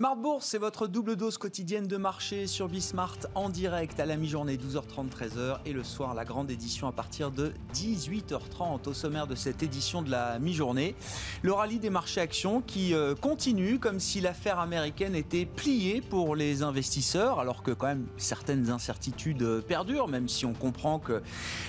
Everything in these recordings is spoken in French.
Smart Bourse, c'est votre double dose quotidienne de marché sur Bismart en direct à la mi-journée 12h30 13h et le soir la grande édition à partir de 18h30 au sommaire de cette édition de la mi-journée. Le rallye des marchés actions qui euh, continue comme si l'affaire américaine était pliée pour les investisseurs alors que quand même certaines incertitudes perdurent même si on comprend que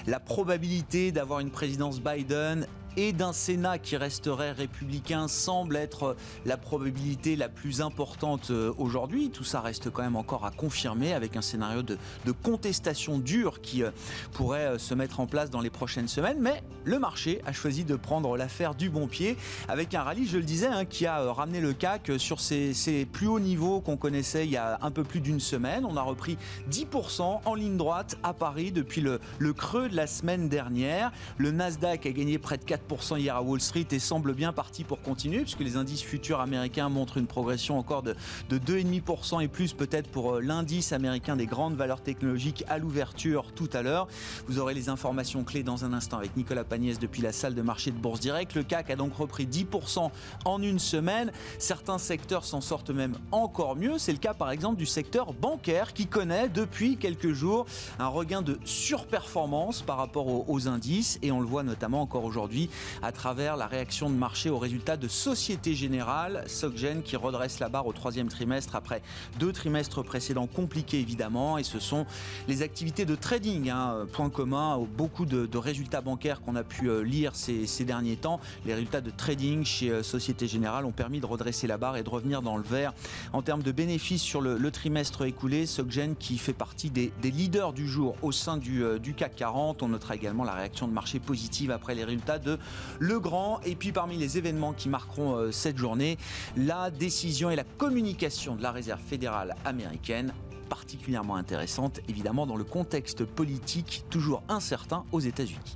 la probabilité d'avoir une présidence Biden et d'un Sénat qui resterait républicain semble être la probabilité la plus importante euh, aujourd'hui. Tout ça reste quand même encore à confirmer avec un scénario de, contestation dure qui euh, pourrait euh, se mettre en place dans les prochaines semaines. Mais le marché a choisi de prendre l'affaire du bon pied avec un rallye, je le disais, hein, qui a ramené le CAC sur ses, plus hauts niveaux qu'on connaissait il y a un peu plus d'une semaine. On a repris 10% en ligne droite à Paris depuis le, le creux de la semaine dernière. Le Nasdaq a gagné près de 4 hier à Wall Street et semble bien parti pour continuer, puisque les indices futurs américains montrent une progression encore de, de 2,5% et plus peut-être pour euh, l'indice américain des grandes valeurs technologiques à l'ouverture tout à l'heure. Vous aurez les informations clés dans un instant avec Nicolas Pagnès depuis la salle de marché de Bourse Direct. Le CAC a donc repris 10% en une semaine. Certains secteurs s'en sortent même encore mieux. C'est le cas par exemple du secteur bancaire qui connaît depuis quelques jours un regain de surperformance par rapport aux indices et on le voit notamment encore aujourd'hui à travers la réaction de marché aux résultats de Société Générale, SocGen qui redresse la barre au troisième trimestre après deux trimestres précédents compliqués évidemment. Et ce sont les activités de trading, hein, point commun, beaucoup de, résultats bancaires qu'on a pu euh, lire ces, derniers temps. Les résultats de trading chez euh, Société Générale ont permis de redresser la barre et de revenir dans le vert. En termes de bénéfices sur le, trimestre écoulé, SocGen qui fait partie des, leaders du jour au sein du, euh, du CAC 40. On notera également la réaction de marché positive après les résultats de le Grand. Et puis parmi les événements qui marqueront euh, cette journée, la décision et la communication de la Réserve fédérale américaine particulièrement intéressante, évidemment dans le contexte politique toujours incertain aux États-Unis.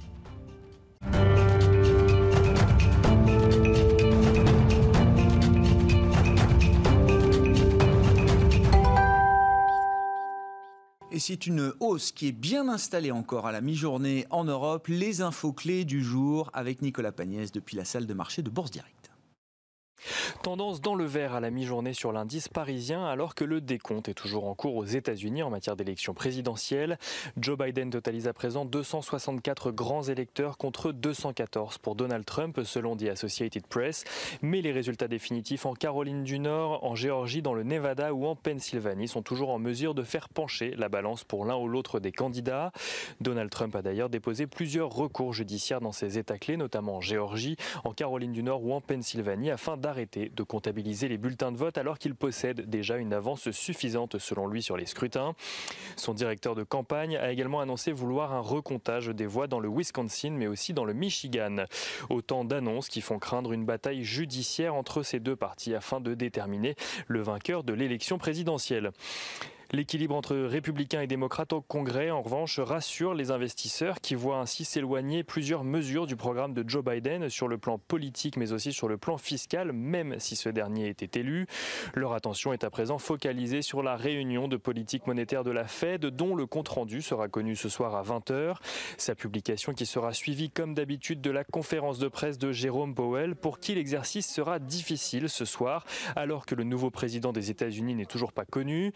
Et c'est une hausse qui est bien installée encore à la mi-journée en Europe. Les infos clés du jour avec Nicolas Pagnès depuis la salle de marché de Bourse Direct. Tendance dans le vert à la mi-journée sur l'indice parisien alors que le décompte est toujours en cours aux États-Unis en matière d'élection présidentielle. Joe Biden totalise à présent 264 grands électeurs contre 214 pour Donald Trump selon The Associated Press. Mais les résultats définitifs en Caroline du Nord, en Géorgie, dans le Nevada ou en Pennsylvanie sont toujours en mesure de faire pencher la balance pour l'un ou l'autre des candidats. Donald Trump a d'ailleurs déposé plusieurs recours judiciaires dans ces États clés, notamment en Géorgie, en Caroline du Nord ou en Pennsylvanie, afin d'arrêter de comptabiliser les bulletins de vote alors qu'il possède déjà une avance suffisante selon lui sur les scrutins. Son directeur de campagne a également annoncé vouloir un recomptage des voix dans le Wisconsin mais aussi dans le Michigan. Autant d'annonces qui font craindre une bataille judiciaire entre ces deux partis afin de déterminer le vainqueur de l'élection présidentielle. L'équilibre entre républicains et démocrates au Congrès, en revanche, rassure les investisseurs qui voient ainsi s'éloigner plusieurs mesures du programme de Joe Biden sur le plan politique mais aussi sur le plan fiscal, même si ce dernier était élu. Leur attention est à présent focalisée sur la réunion de politique monétaire de la Fed, dont le compte-rendu sera connu ce soir à 20h. Sa publication qui sera suivie comme d'habitude de la conférence de presse de Jérôme Powell, pour qui l'exercice sera difficile ce soir, alors que le nouveau président des États-Unis n'est toujours pas connu.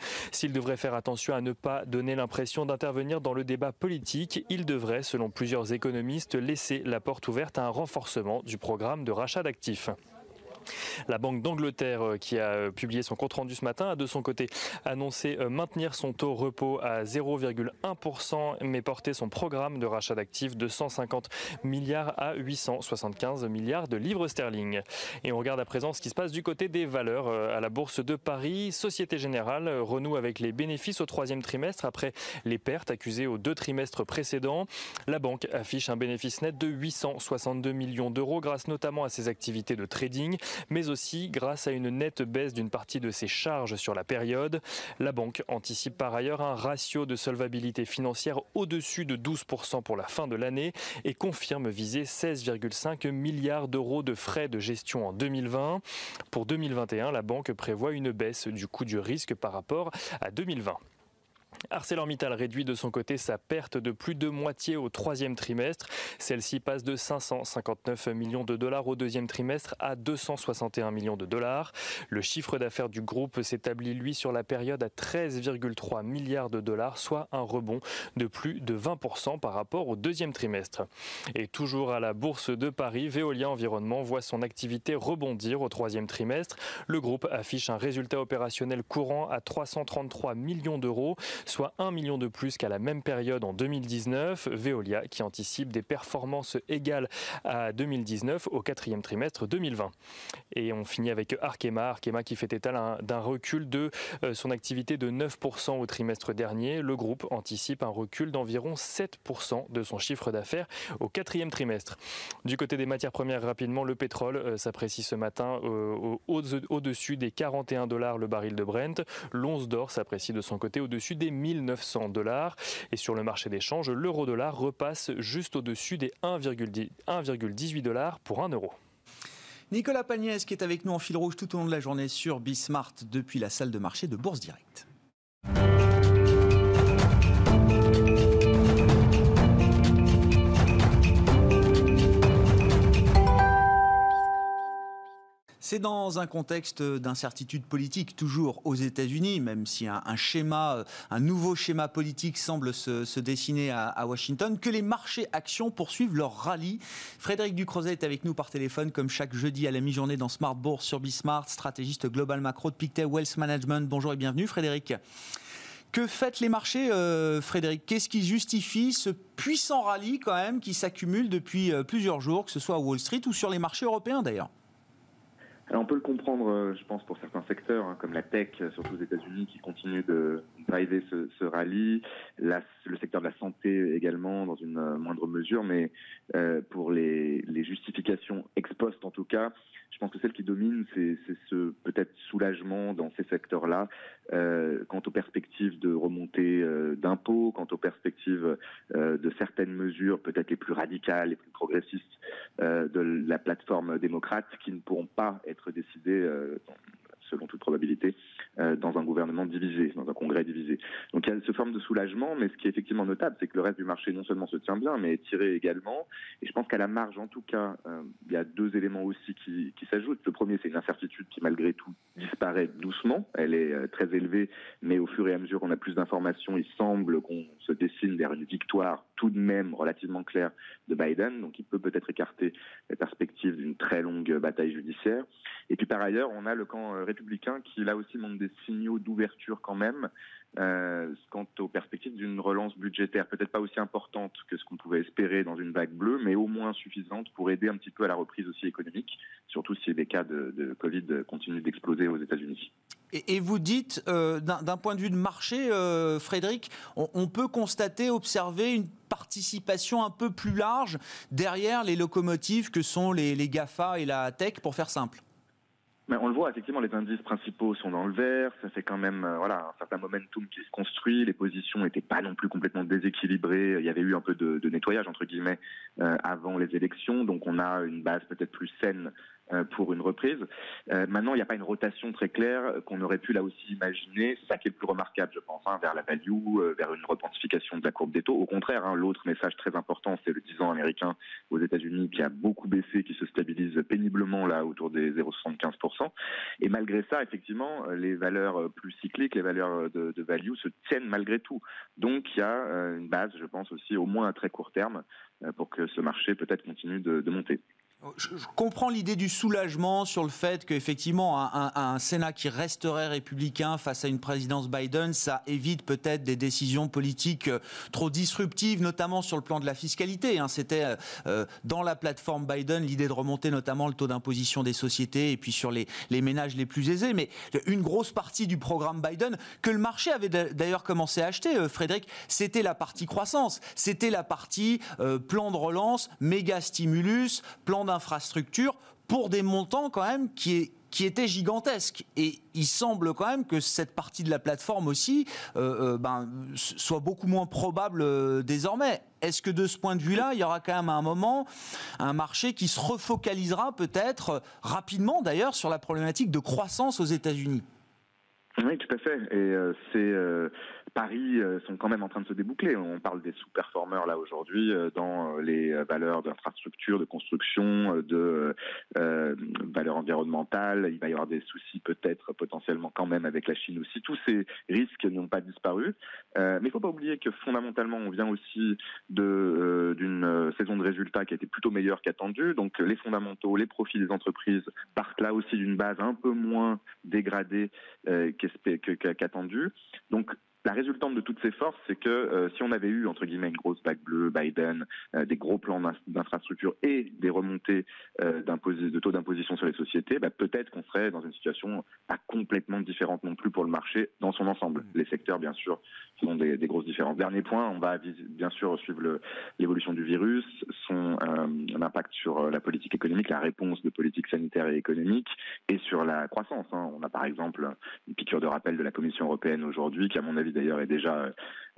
Devrait faire attention à ne pas donner l'impression d'intervenir dans le débat politique. Il devrait, selon plusieurs économistes, laisser la porte ouverte à un renforcement du programme de rachat d'actifs. La Banque d'Angleterre, euh, qui a euh, publié son compte-rendu ce matin, a de son côté annoncé euh, maintenir son taux repos à 0,1%, mais porter son programme de rachat d'actifs de 150 milliards à 875 milliards de livres sterling. Et on regarde à présent ce qui se passe du côté des valeurs à la Bourse de Paris. Société Générale renoue avec les bénéfices au troisième trimestre après les pertes accusées aux deux trimestres précédents. La banque affiche un bénéfice net de 862 millions d'euros grâce notamment à ses activités de trading mais aussi grâce à une nette baisse d'une partie de ses charges sur la période. La banque anticipe par ailleurs un ratio de solvabilité financière au-dessus de 12% pour la fin de l'année et confirme viser 16,5 milliards d'euros de frais de gestion en 2020. Pour 2021, la banque prévoit une baisse du coût du risque par rapport à 2020. ArcelorMittal réduit de son côté sa perte de plus de moitié au troisième trimestre. Celle-ci passe de 559 millions de dollars au deuxième trimestre à 261 millions de dollars. Le chiffre d'affaires du groupe s'établit lui sur la période à 13,3 milliards de dollars, soit un rebond de plus de 20% par rapport au deuxième trimestre. Et toujours à la bourse de Paris, Veolia Environnement voit son activité rebondir au troisième trimestre. Le groupe affiche un résultat opérationnel courant à 333 millions d'euros, soit 1 million de plus qu'à la même période en 2019. Veolia qui anticipe des performances égales à 2019 au quatrième trimestre 2020. Et on finit avec Arkema, Arkema qui fait état d'un recul de euh, son activité de 9% au trimestre dernier. Le groupe anticipe un recul d'environ 7% de son chiffre d'affaires au quatrième trimestre. Du côté des matières premières, rapidement, le pétrole euh, s'apprécie ce matin euh, au-dessus des 41 dollars le baril de Brent. L'once d'or s'apprécie de son côté au-dessus des 1900 dollars. Et sur le marché des changes, l'euro-dollar repasse juste au-dessus des 1,18 dollars pour 1 euro. Nicolas Pagnès qui est avec nous en fil rouge tout au long de la journée sur Bismart depuis la salle de marché de Bourse Direct. C'est dans un contexte d'incertitude politique, toujours aux États-Unis, même si un, nouveau schéma politique semble se, dessiner à, Washington, que les marchés actions poursuivent leur rallye. Frédéric Ducrozet est avec nous par téléphone, comme chaque jeudi à la mi-journée dans Smart Bourse sur Bismart, stratégiste global macro de Pictet Wealth Management. Bonjour et bienvenue, Frédéric. Que faites les marchés, euh, Frédéric? Qu'est-ce qui justifie ce puissant rallye quand même qui s'accumule depuis euh, plusieurs jours, que ce soit à Wall Street ou sur les marchés européens d'ailleurs? On peut le comprendre, euh, je pense, pour certains secteurs, hein, comme la tech, euh, surtout aux États-Unis, qui continue de driver ce, ce rallye, le secteur de la santé également, dans une euh, moindre mesure, mais pour les, justifications ex post, en tout cas, je pense que celle qui domine, c'est ce peut-être soulagement dans ces secteurs-là, euh, quant aux perspectives de remontée euh, d'impôts, quant aux perspectives euh, de certaines mesures peut-être les plus radicales, les plus progressistes de la plateforme démocrate, qui ne pourront pas être décidées selon toute probabilité, euh, dans un gouvernement divisé, dans un congrès divisé. Donc il y a ce forme de soulagement, mais ce qui est effectivement notable, c'est que le reste du marché non seulement se tient bien, mais est tiré également. Et je pense qu'à la marge, en tout cas, euh, il y a deux éléments aussi qui, s'ajoutent. Le premier, c'est une incertitude qui, malgré tout, disparaît doucement. Elle est euh, très élevée, mais au fur et à mesure qu'on a plus d'informations, il semble qu'on se dessine vers une victoire tout de même relativement claire de Biden. Donc il peut peut-être écarter la perspective d'une très longue bataille judiciaire. Et puis par ailleurs, on a le camp républicain qui là aussi montre des signaux d'ouverture quand même euh, quant aux perspectives d'une relance budgétaire, peut-être pas aussi importante que ce qu'on pouvait espérer dans une vague bleue, mais au moins suffisante pour aider un petit peu à la reprise aussi économique, surtout si les cas de, Covid continuent d'exploser aux États-Unis. Et, vous dites, euh, d'un point de vue de marché, euh, Frédéric, on, peut constater, observer une participation un peu plus large derrière les locomotives que sont les, les GAFA et la tech, pour faire simple on le voit, effectivement, les indices principaux sont dans le vert. Ça fait quand même euh, voilà, un certain momentum qui se construit. Les positions n'étaient pas non plus complètement déséquilibrées. Il y avait eu un peu de, nettoyage, entre guillemets, euh, avant les élections. Donc on a une base peut-être plus saine pour une reprise. Euh, maintenant, il n'y a pas une rotation très claire qu'on aurait pu là aussi imaginer. C'est ça qui est le plus remarquable, je pense, hein, vers la value, euh, vers une repentification de la courbe des taux. Au contraire, hein, l'autre message très important, c'est le 10 ans américain aux États-Unis qui a beaucoup baissé, qui se stabilise péniblement là autour des 0,75%. Et malgré ça, effectivement, les valeurs plus cycliques, les valeurs de, value se tiennent malgré tout. Donc, il y a une base, je pense aussi, au moins à très court terme, pour que ce marché peut-être continue de monter. Je, comprends l'idée du soulagement sur le fait qu'effectivement, un, Sénat qui resterait républicain face à une présidence Biden, ça évite peut-être des décisions politiques euh, trop disruptives, notamment sur le plan de la fiscalité. Hein. C'était euh, euh, dans la plateforme Biden l'idée de remonter notamment le taux d'imposition des sociétés et puis sur les, les, ménages les plus aisés. Mais une grosse partie du programme Biden, que le marché avait d'ailleurs commencé à acheter, Frédéric, c'était la partie croissance. C'était la partie plan de relance, méga stimulus, plan d'infrastructures pour des montants quand même qui, qui étaient gigantesques. Et il semble quand même que cette partie de la plateforme aussi euh, euh, ben, soit beaucoup moins probable euh, désormais. Est-ce que de ce point de vue-là, il y aura quand même à un moment un marché qui se refocalisera peut-être rapidement d'ailleurs sur la problématique de croissance aux États-Unis? Oui, tout à fait. Et c'est Paris euh, sont quand même en train de se déboucler. On parle des sous-performeurs là aujourd'hui dans les valeurs d'infrastructure, de construction, de valeurs environnementales. Il va y avoir des soucis peut-être potentiellement quand même avec la Chine aussi. Tous ces risques n'ont pas disparu. mais il faut pas oublier que fondamentalement, on vient aussi de d'une saison de résultats qui a été plutôt meilleure qu'attendue. Donc les fondamentaux, les profits des entreprises partent là aussi d'une base un peu moins dégradée qu'attendu. Donc la résultante de toutes ces forces, c'est que euh, si on avait eu, entre guillemets, une grosse bague bleue, Biden, euh, des gros plans d'infrastructure et des remontées euh, de taux d'imposition sur les sociétés, bah, peut-être qu'on serait dans une situation pas complètement différente non plus pour le marché dans son ensemble. Les secteurs, bien sûr, font des, des grosses différences. Dernier point, on va bien sûr suivre l'évolution du virus, son impact sur la politique économique, la réponse de politique sanitaire et économique, et sur la croissance. Hein. On a par exemple une piqûre de rappel de la Commission européenne aujourd'hui, qui à mon avis d'ailleurs est déjà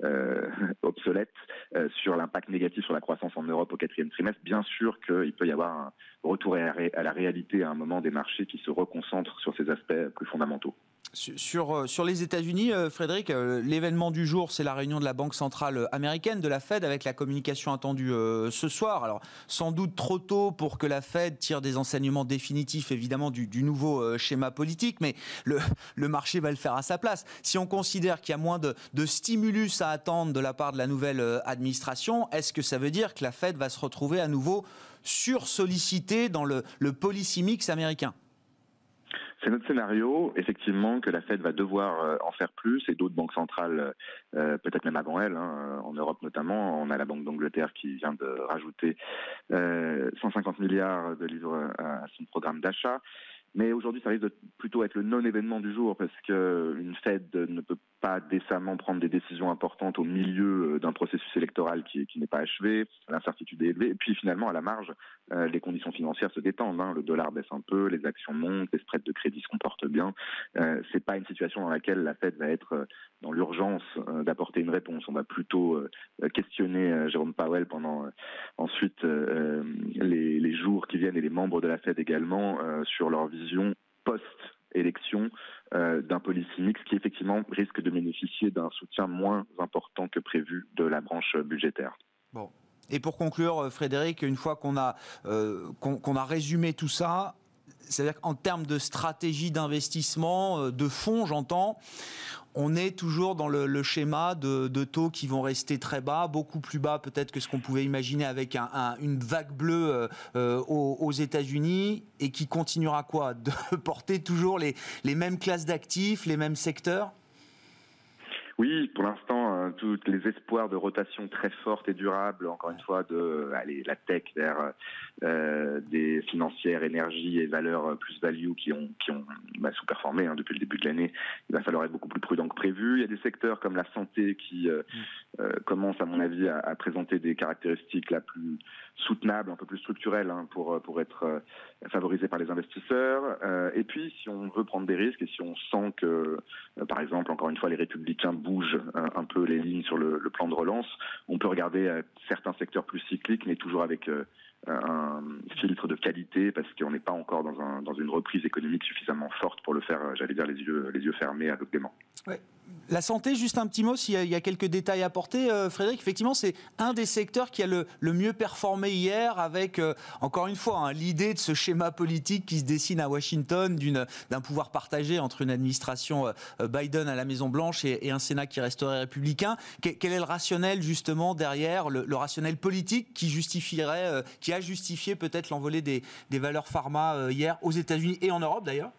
euh, obsolète, euh, sur l'impact négatif sur la croissance en Europe au quatrième trimestre. Bien sûr qu'il peut y avoir un retour à la réalité à un moment des marchés qui se reconcentrent sur ces aspects plus fondamentaux. Sur, euh, sur les États-Unis, euh, Frédéric, euh, l'événement du jour, c'est la réunion de la Banque centrale américaine, de la Fed, avec la communication attendue ce soir. Alors, sans doute trop tôt pour que la Fed tire des enseignements définitifs, évidemment, du, nouveau schéma politique, mais le, marché va le faire à sa place. Si on considère qu'il y a moins de, stimulus à attendre de la part de la nouvelle administration, est-ce que ça veut dire que la Fed va se retrouver à nouveau sursollicitée dans le policy mix américain? C'est notre scénario, effectivement, que la Fed va devoir euh, en faire plus et d'autres banques centrales, euh, peut-être même avant elle, hein, en Europe notamment. On a la Banque d'Angleterre qui vient de rajouter 150 euh, milliards de livres à son programme d'achat. Mais aujourd'hui, ça risque de plutôt être le non-événement du jour parce qu'une Fed ne peut pas décemment prendre des décisions importantes au milieu euh, d'un processus électoral qui, n'est pas achevé, l'incertitude est élevée, et puis finalement, à la marge, euh, les conditions financières se détendent. Hein. Le dollar baisse un peu, les actions montent, les spreads de crédit se comportent bien. Euh, c'est pas une situation dans laquelle la Fed va être euh, dans l'urgence d'apporter une réponse. On va plutôt questionner Jérôme Powell pendant ensuite les, les, jours qui viennent et les membres de la Fed également sur leur vision post élection euh, d'un policy mix qui effectivement risque de bénéficier d'un soutien moins important que prévu de la branche budgétaire. Bon. Et pour conclure, euh, Frédéric, une fois qu'on a, euh, qu'on a résumé tout ça, c'est-à-dire qu'en termes de stratégie d'investissement, de fonds, j'entends, on est toujours dans le, schéma de, taux qui vont rester très bas, beaucoup plus bas peut-être que ce qu'on pouvait imaginer avec une vague bleue euh, euh, aux, États-Unis et qui continuera quoi? De porter toujours les mêmes classes d'actifs, les mêmes secteurs? Oui, pour l'instant, euh, tous les espoirs de rotation très forte et durable, encore une fois, de la tech vers euh, des financières, énergie et valeurs plus value qui ont qui ont bah, sous-performé hein, depuis le début de l'année. Il va falloir être beaucoup plus prudent que prévu. Il y a des secteurs comme la santé qui euh, mm. commencent, à mon avis, à, présenter des caractéristiques la plus soutenables, un peu plus structurelles hein, pour pour être favorisés par les investisseurs. et puis, si on veut prendre des risques et si on sent que, par exemple, encore une fois, les républicains bouge un, peu les lignes sur le, plan de relance. On peut regarder euh, certains secteurs plus cycliques, mais toujours avec euh, un filtre de qualité parce qu'on n'est pas encore dans, un, dans, une reprise économique suffisamment forte pour le faire, euh, j'allais dire, les yeux, les yeux fermés aveuglément. Ouais. La santé, juste un petit mot, s'il y, a quelques détails à apporter, euh, Frédéric, effectivement, c'est un des secteurs qui a le, mieux performé hier avec, euh, encore une fois, hein, l'idée de ce schéma politique qui se dessine à Washington d'un pouvoir partagé entre une administration Biden à la Maison-Blanche et, un Sénat qui resterait républicain. Quel, est le rationnel, justement, derrière, le, le rationnel politique qui justifierait, qui a justifié peut-être l'envolée des, valeurs pharma euh, hier aux États-Unis et en Europe d'ailleurs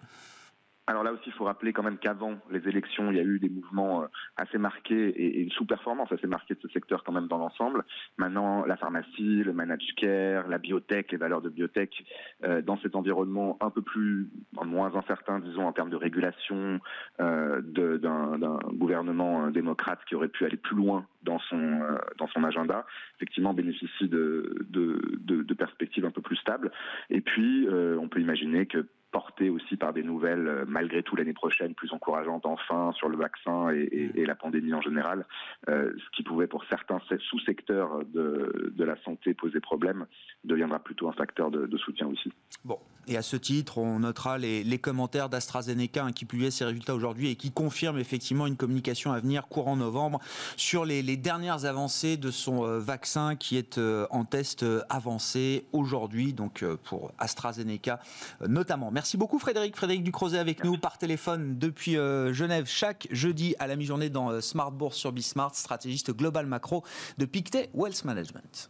alors là aussi, il faut rappeler quand même qu'avant les élections, il y a eu des mouvements euh, assez marqués et une sous-performance assez marquée de ce secteur quand même dans l'ensemble. Maintenant, la pharmacie, le managed care, la biotech, les valeurs de biotech, euh, dans cet environnement un peu plus, moins incertain, disons, en termes de régulation d'un gouvernement démocrate qui aurait pu aller plus loin dans son dans son agenda, effectivement bénéficie de, de perspectives un peu plus stables. Et puis, on peut imaginer que porté aussi par des nouvelles, euh, malgré tout l'année prochaine, plus encourageantes enfin sur le vaccin et, mm. la pandémie en général, euh, ce qui pouvait pour certains sous-secteurs de, la santé poser problème, deviendra plutôt un facteur de, soutien aussi. Bon, et à ce titre, on notera les, commentaires d'AstraZeneca hein, qui publiait ses résultats aujourd'hui et qui confirme effectivement une communication à venir courant novembre sur les, dernières avancées de son euh, vaccin qui est en test avancé aujourd'hui, donc pour AstraZeneca notamment. Merci beaucoup Frédéric. Frédéric Ducrozet avec nous par téléphone depuis euh, Genève chaque jeudi à la mi-journée dans euh, Smart Bourse sur Bismart, stratégiste global macro de Pictet Wealth Management.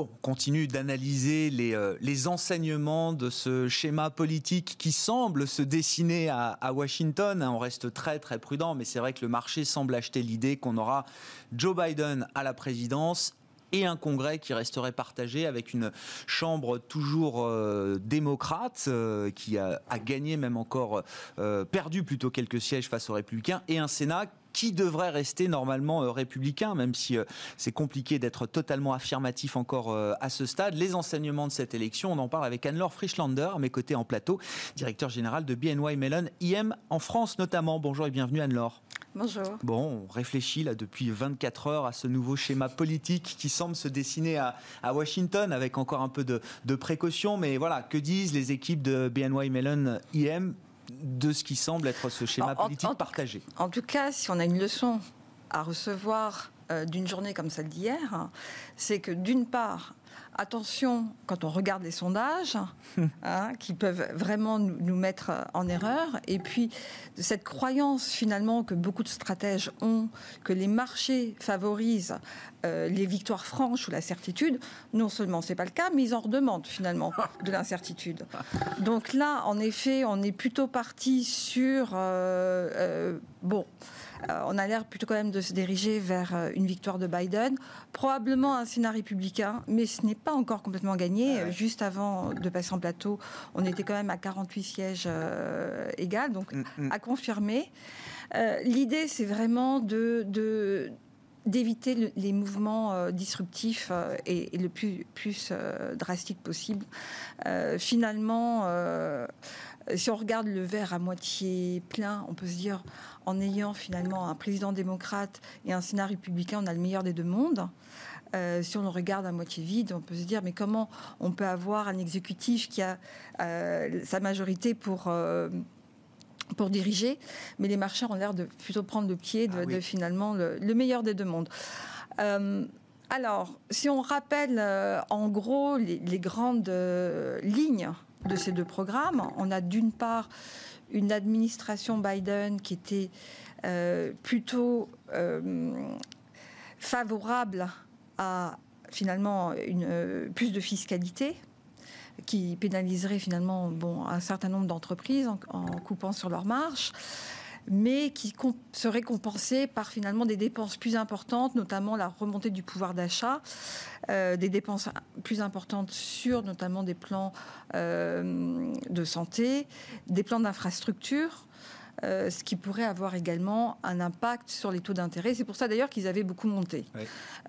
On continue d'analyser les, euh, les, enseignements de ce schéma politique qui semble se dessiner à, Washington. On reste très très prudent, mais c'est vrai que le marché semble acheter l'idée qu'on aura Joe Biden à la présidence et un Congrès qui resterait partagé avec une Chambre toujours euh, démocrate euh, qui a, gagné même encore perdu plutôt quelques sièges face aux républicains et un Sénat qui devrait rester normalement euh, républicain, même si euh, c'est compliqué d'être totalement affirmatif encore euh, à ce stade. Les enseignements de cette élection, on en parle avec Anne-Laure Frischlander, à mes côtés en plateau, directeur général de BNY Mellon IM en France notamment. Bonjour et bienvenue Anne-Laure. Bonjour. Bon, on réfléchit là depuis 24 heures à ce nouveau schéma politique qui semble se dessiner à, Washington avec encore un peu de, de précaution. Mais voilà, que disent les équipes de BNY Mellon IM de ce qui semble être ce schéma politique partagé. En tout cas, si on a une leçon à recevoir euh, d'une journée comme celle d'hier, c'est que d'une part, attention quand on regarde les sondages, hein, qui peuvent vraiment nous mettre en erreur, et puis cette croyance finalement que beaucoup de stratèges ont, que les marchés favorisent euh, les victoires franches ou la certitude, non seulement c'est pas le cas, mais ils en redemandent finalement de l'incertitude. Donc là, en effet, on est plutôt parti sur euh, euh, bon. On a l'air plutôt quand même de se diriger vers une victoire de Biden, probablement un Sénat républicain, mais ce n'est pas encore complètement gagné. Juste avant de passer en plateau, on était quand même à 48 sièges égales, donc mm, mm. à confirmer. L'idée, c'est vraiment de, de d'éviter les mouvements euh, disruptifs euh, et, le plus, plus euh, drastique possible. finalement, si on regarde le verre à moitié plein, on peut se dire, en ayant finalement un président démocrate et un Sénat républicain, on a le meilleur des deux mondes. si on le regarde à moitié vide, on peut se dire mais comment on peut avoir un exécutif qui a sa majorité pour pour diriger, mais les marchés ont l'air de plutôt prendre le pied de, ah finalement le, meilleur des deux mondes. Euh, alors, si on rappelle euh, en gros les, grandes euh, lignes de ces deux programmes, on a d'une part une administration Biden qui était plutôt favorable à finalement une, plus de fiscalité qui pénaliserait finalement un certain nombre d'entreprises en, coupant sur leurs marges mais qui serait compensé par finalement des dépenses plus importantes, notamment la remontée du pouvoir d'achat, euh, des dépenses plus importantes sur notamment des plans euh, de santé, des plans d'infrastructure. Euh, ce qui pourrait avoir également un impact sur les taux d'intérêt. C'est pour ça d'ailleurs qu'ils avaient beaucoup monté.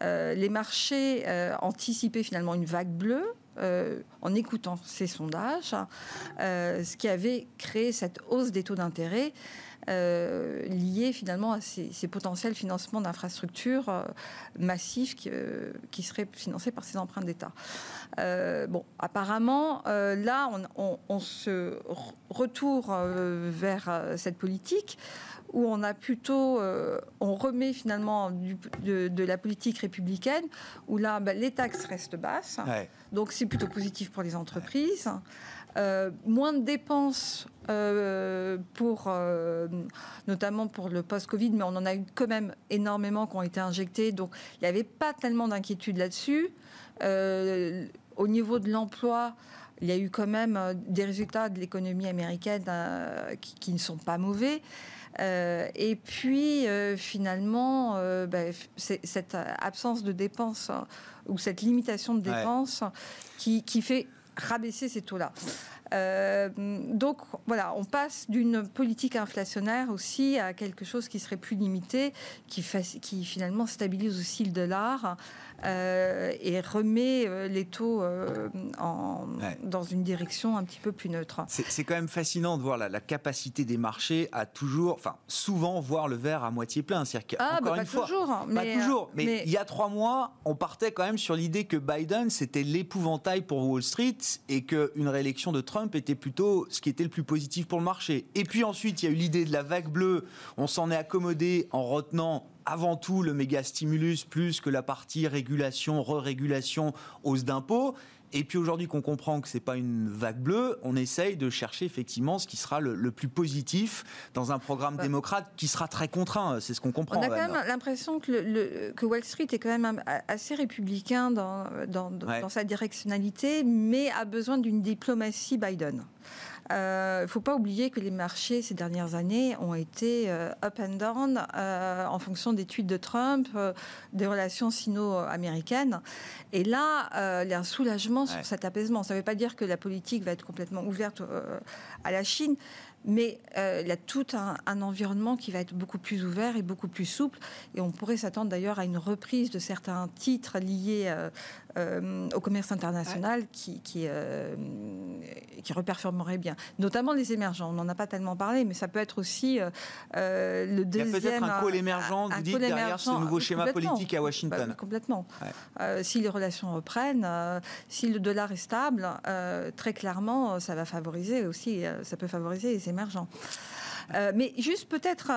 les marchés anticipaient finalement une vague bleue euh, en écoutant ces sondages, euh, ce qui avait créé cette hausse des taux d'intérêt euh, liée finalement à ces, potentiels financements d'infrastructures massifs qui, seraient financés par ces emprunts d'État. bon, apparemment, là, on, se retourne vers cette politique où on a plutôt, euh, on remet finalement de, la politique républicaine, où là, ben, les taxes restent basses, donc c'est plutôt positif pour les entreprises. Euh, moins de dépenses euh, pour, notamment pour le post-Covid, mais on en a eu quand même énormément qui ont été injectés, donc il n'y avait pas tellement d'inquiétude là-dessus. au niveau de l'emploi, il y a eu quand même des résultats de l'économie américaine qui, qui, ne sont pas mauvais. Euh, et puis, euh, finalement, euh, ben, cette absence de dépenses hein, ou cette limitation de dépenses qui, fait rabaisser ces taux-là. Euh, donc voilà, on passe d'une politique inflationnaire aussi à quelque chose qui serait plus limité, qui, qui finalement stabilise aussi le dollar euh, et remet euh, les taux en, dans une direction un petit peu plus neutre. C'est quand même fascinant de voir la, capacité des marchés à toujours, enfin souvent voir le verre à moitié plein. C'est-à-dire ah, bah, une fois, toujours, mais, pas toujours, mais, il y a trois mois, on partait quand même sur l'idée que Biden c'était l'épouvantail pour Wall Street et qu'une réélection de Trump était plutôt ce qui était le plus positif pour le marché. Et puis ensuite, il y a eu l'idée de la vague bleue. On s'en est accommodé en retenant avant tout le méga stimulus plus que la partie régulation, re-régulation, hausse d'impôts. Et puis aujourd'hui qu'on comprend que c'est pas une vague bleue, on essaye de chercher effectivement ce qui sera le, plus positif dans un programme démocrate qui sera très contraint. C'est ce qu'on comprend. On a quand même l'impression que, le, que, Wall Street est quand même assez républicain dans, dans, dans sa directionnalité, mais a besoin d'une diplomatie Biden. Il euh, ne faut pas oublier que les marchés ces dernières années ont été euh, up and down euh, en fonction des tweets de Trump, des relations sino-américaines. Et là, il y a un soulagement sur cet apaisement. Ça ne veut pas dire que la politique va être complètement ouverte à la Chine, mais il y a tout un, environnement qui va être beaucoup plus ouvert et beaucoup plus souple. Et on pourrait s'attendre d'ailleurs à une reprise de certains titres liés euh, au commerce international qui, qui, euh, qui reperformerait bien. Notamment les émergents. On n'en a pas tellement parlé, mais ça peut être aussi euh, le deuxième. Il y a peut-être un col émergent, vous dites, derrière ce nouveau schéma politique à Washington. Bah, complètement. si les relations reprennent, si le dollar est stable, très clairement, ça va favoriser aussi, ça peut favoriser les émergents. mais juste peut-être,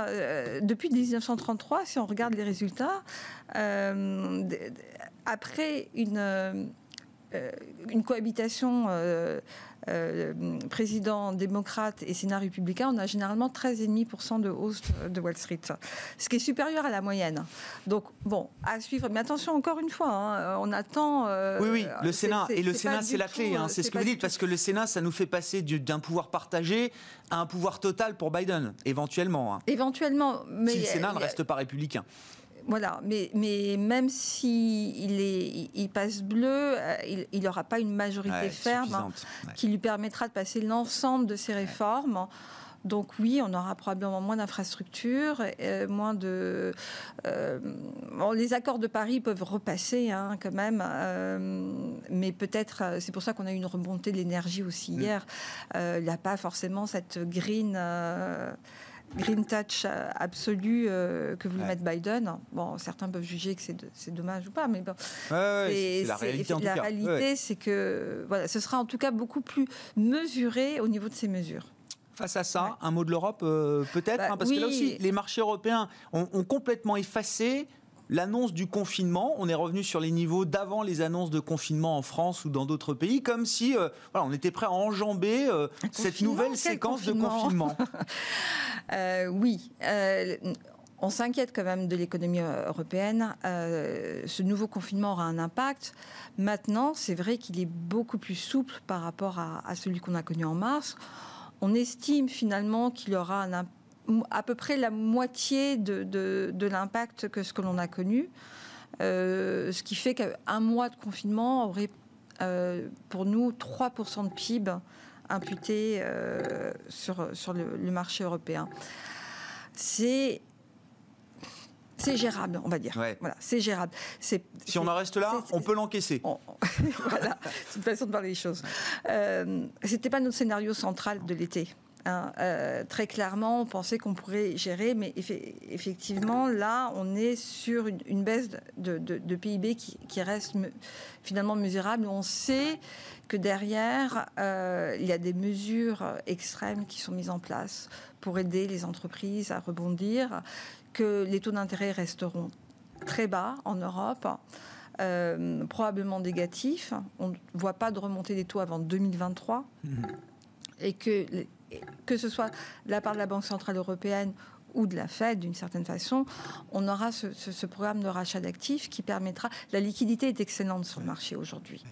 depuis 1933, si on regarde les résultats, après une, euh, une cohabitation euh, euh, président démocrate et Sénat républicain, on a généralement 13,5% de hausse de Wall Street, ce qui est supérieur à la moyenne. Donc, bon, à suivre. Mais attention, encore une fois, hein, on attend. oui, oui, le Sénat. Et le Sénat, c'est la clé, hein, c'est ce que vous dites, parce que le Sénat, ça nous fait passer d'un pouvoir partagé à un pouvoir total pour Biden, éventuellement. Hein. Éventuellement. Mais si le Sénat ne reste pas républicain. Voilà, mais, mais même s'il il, il passe bleu, euh, il n'aura pas une majorité ferme hein, qui lui permettra de passer l'ensemble de ces réformes. Donc oui, on aura probablement moins d'infrastructures, euh, moins de. Euh, les accords de Paris peuvent repasser hein, quand même, mais peut-être c'est pour ça qu'on a eu une remontée de l'énergie aussi mm. hier. il n'y a pas forcément cette green green touch absolu euh, que voulait mettre Biden. Bon, certains peuvent juger que c'est dommage ou pas, mais bon. c'est la réalité. la réalité, c'est que voilà, ce sera en tout cas beaucoup plus mesuré au niveau de ces mesures. Face à ça, un mot de l'Europe, euh, peut-être, bah, hein, parce que là aussi, les marchés européens ont complètement effacé l'annonce du confinement, on est revenu sur les niveaux d'avant les annonces de confinement en France ou dans d'autres pays, comme si euh, voilà, on était prêt à enjamber euh, cette nouvelle séquence de confinement. Euh, oui. on s'inquiète quand même de l'économie européenne. ce nouveau confinement aura un impact. Maintenant, c'est vrai qu'il est beaucoup plus souple par rapport à, à celui qu'on a connu en mars. On estime finalement qu'il aura un impact à peu près la moitié de, l'impact que ce que l'on a connu. Euh, ce qui fait qu'un mois de confinement aurait euh, pour nous 3% de PIB imputé euh, sur, sur le, marché européen. C'est c'est gérable, on va dire. Voilà, c'est gérable. si on en reste là, on peut l'encaisser. voilà, c'est une façon de parler les choses. Euh, C'était pas notre scénario central de l'été. Hein, euh, très clairement, on pensait qu'on pourrait gérer, mais effectivement, là, on est sur une, baisse de, PIB qui, reste finalement mesurable. On sait que derrière, euh, il y a des mesures extrêmes qui sont mises en place pour aider les entreprises à rebondir, que les taux d'intérêt resteront très bas en Europe. Euh, probablement négatifs. On ne voit pas de remontée des taux avant 2023. Mmh. Et que que ce soit de la part de la Banque Centrale Européenne ou de la Fed, d'une certaine façon, on aura ce, programme de rachat d'actifs qui permettra. La liquidité est excellente sur le marché aujourd'hui.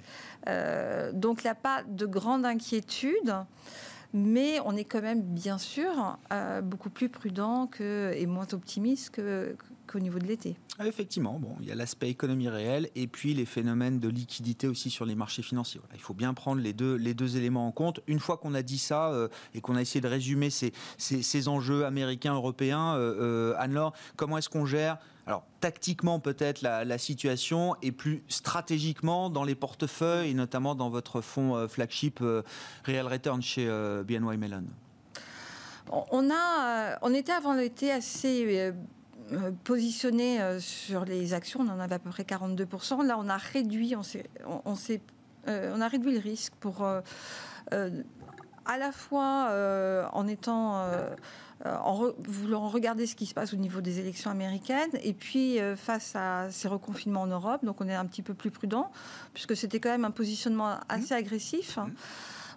Euh, donc il n'y a pas de grande inquiétude. Mais on est quand même, bien sûr, euh, beaucoup plus prudent et moins optimiste que, qu'au niveau de l'été. Ah, effectivement, bon, il y a l'aspect économie réelle et puis les phénomènes de liquidité aussi sur les marchés financiers. il faut bien prendre les deux, les deux éléments en compte. Une fois qu'on a dit ça euh, et qu'on a essayé de résumer ces, ces, enjeux américains, européens, euh, Anne-Laure, comment est-ce qu'on gère? Alors tactiquement peut-être la, situation et plus stratégiquement dans les portefeuilles et notamment dans votre fonds flagship Real Return chez BNY Mellon on, a, on était avant l'été assez euh, positionné euh, sur les actions, on en avait à peu près 42%. Là, on a réduit, on, on, euh, on a réduit le risque pour à la fois en étant en voulant regarder ce qui se passe au niveau des élections américaines et puis face à ces reconfinements en Europe. Donc on est un petit peu plus prudent puisque c'était quand même un positionnement assez agressif. Mmh.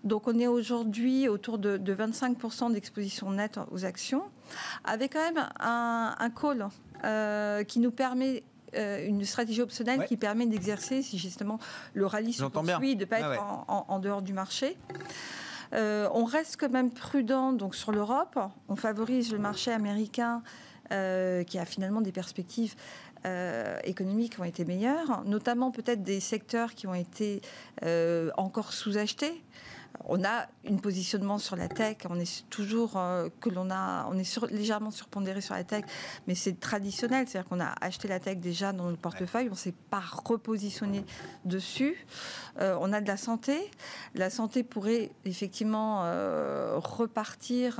Donc on est aujourd'hui autour de, 25% d'exposition nette aux actions, avec quand même un, call euh, qui nous permet euh, une stratégie optionnelle qui permet d'exercer si justement le rallye se poursuit, de ne pas ah être en, dehors du marché. Euh, on reste quand même prudent donc sur l'Europe. On favorise le marché américain qui a finalement des perspectives économiques qui ont été meilleures, notamment peut-être des secteurs qui ont été encore sous-achetés on a un positionnement sur la tech, on est toujours euh, que l'on a, on est légèrement surpondéré sur la tech, mais c'est traditionnel, c'est-à-dire qu'on a acheté la tech déjà dans notre portefeuille, on ne s'est pas repositionné dessus. Euh, on a de la santé, la santé pourrait effectivement euh, repartir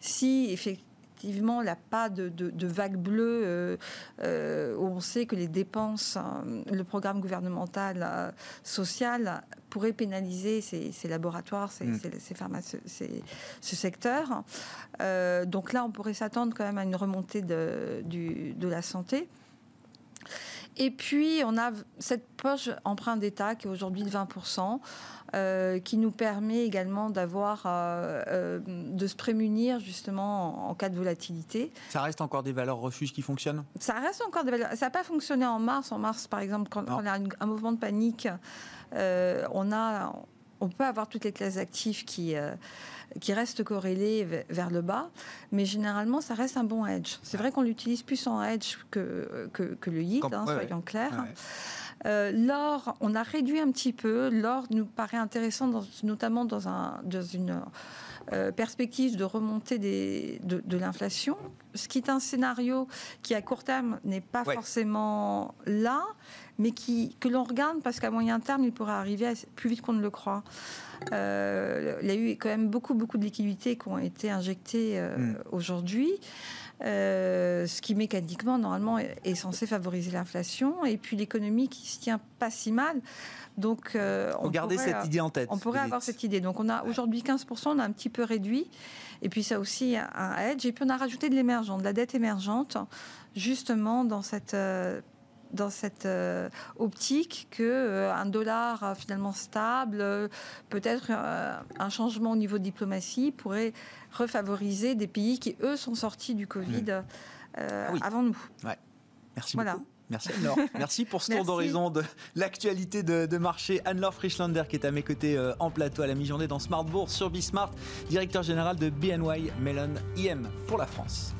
si effectivement effectivement, il n'y a pas de, vague bleue euh, euh, où on sait que les dépenses, hein, le programme gouvernemental euh, social pourrait pénaliser ces, laboratoires, ces, mm. ce secteur. donc là, on pourrait s'attendre quand même à une remontée de, de la santé. Et puis, on a cette poche emprunt d'État qui est aujourd'hui de 20%. Euh, qui nous permet également d'avoir, euh, euh, de se prémunir justement en, cas de volatilité. Ça reste encore des valeurs refuges qui fonctionnent? Ça reste encore des valeurs. Ça n'a pas fonctionné en mars. En mars, par exemple, quand, on a un, mouvement de panique, on a, on peut avoir toutes les classes actives qui qui restent corrélées vers le bas, mais généralement, ça reste un bon hedge. C'est vrai qu'on l'utilise plus en hedge que, que, le yield, hein, soyons clairs. Euh, l'or, on a réduit un petit peu. L'or nous paraît intéressant, notamment dans, un, dans une euh, perspective de remontée des, de, l'inflation, ce qui est un scénario qui à court terme n'est pas forcément là, mais qui, que l'on regarde parce qu'à moyen terme, il pourrait arriver plus vite qu'on ne le croit. Euh, il y a eu quand même beaucoup, beaucoup de liquidités qui ont été injectées mm. aujourd'hui. Euh, ce qui mécaniquement, normalement, est, censé favoriser l'inflation. Et puis l'économie qui se tient pas si mal. Donc, euh, on pourrait, cette idée en tête. On pourrait avoir cette idée. Donc, on a aujourd'hui 15%, on a un petit peu réduit. Et puis, ça aussi, un hedge. Et puis, on a rajouté de l'émergent, de la dette émergente, justement dans cette euh, dans cette euh, optique que euh, un dollar euh, finalement stable, peut-être un changement au niveau de diplomatie pourrait refavoriser des pays qui eux sont sortis du Covid mmh. ah avant nous. Merci beaucoup. Merci Anne-Laure. Merci pour ce tour d'horizon de l'actualité de, marché. Anne-Laure Frischlander qui est à mes côtés en plateau à la mi-journée dans Smart Bourse sur Bismart, directeur général de BNY Mellon IM pour la France.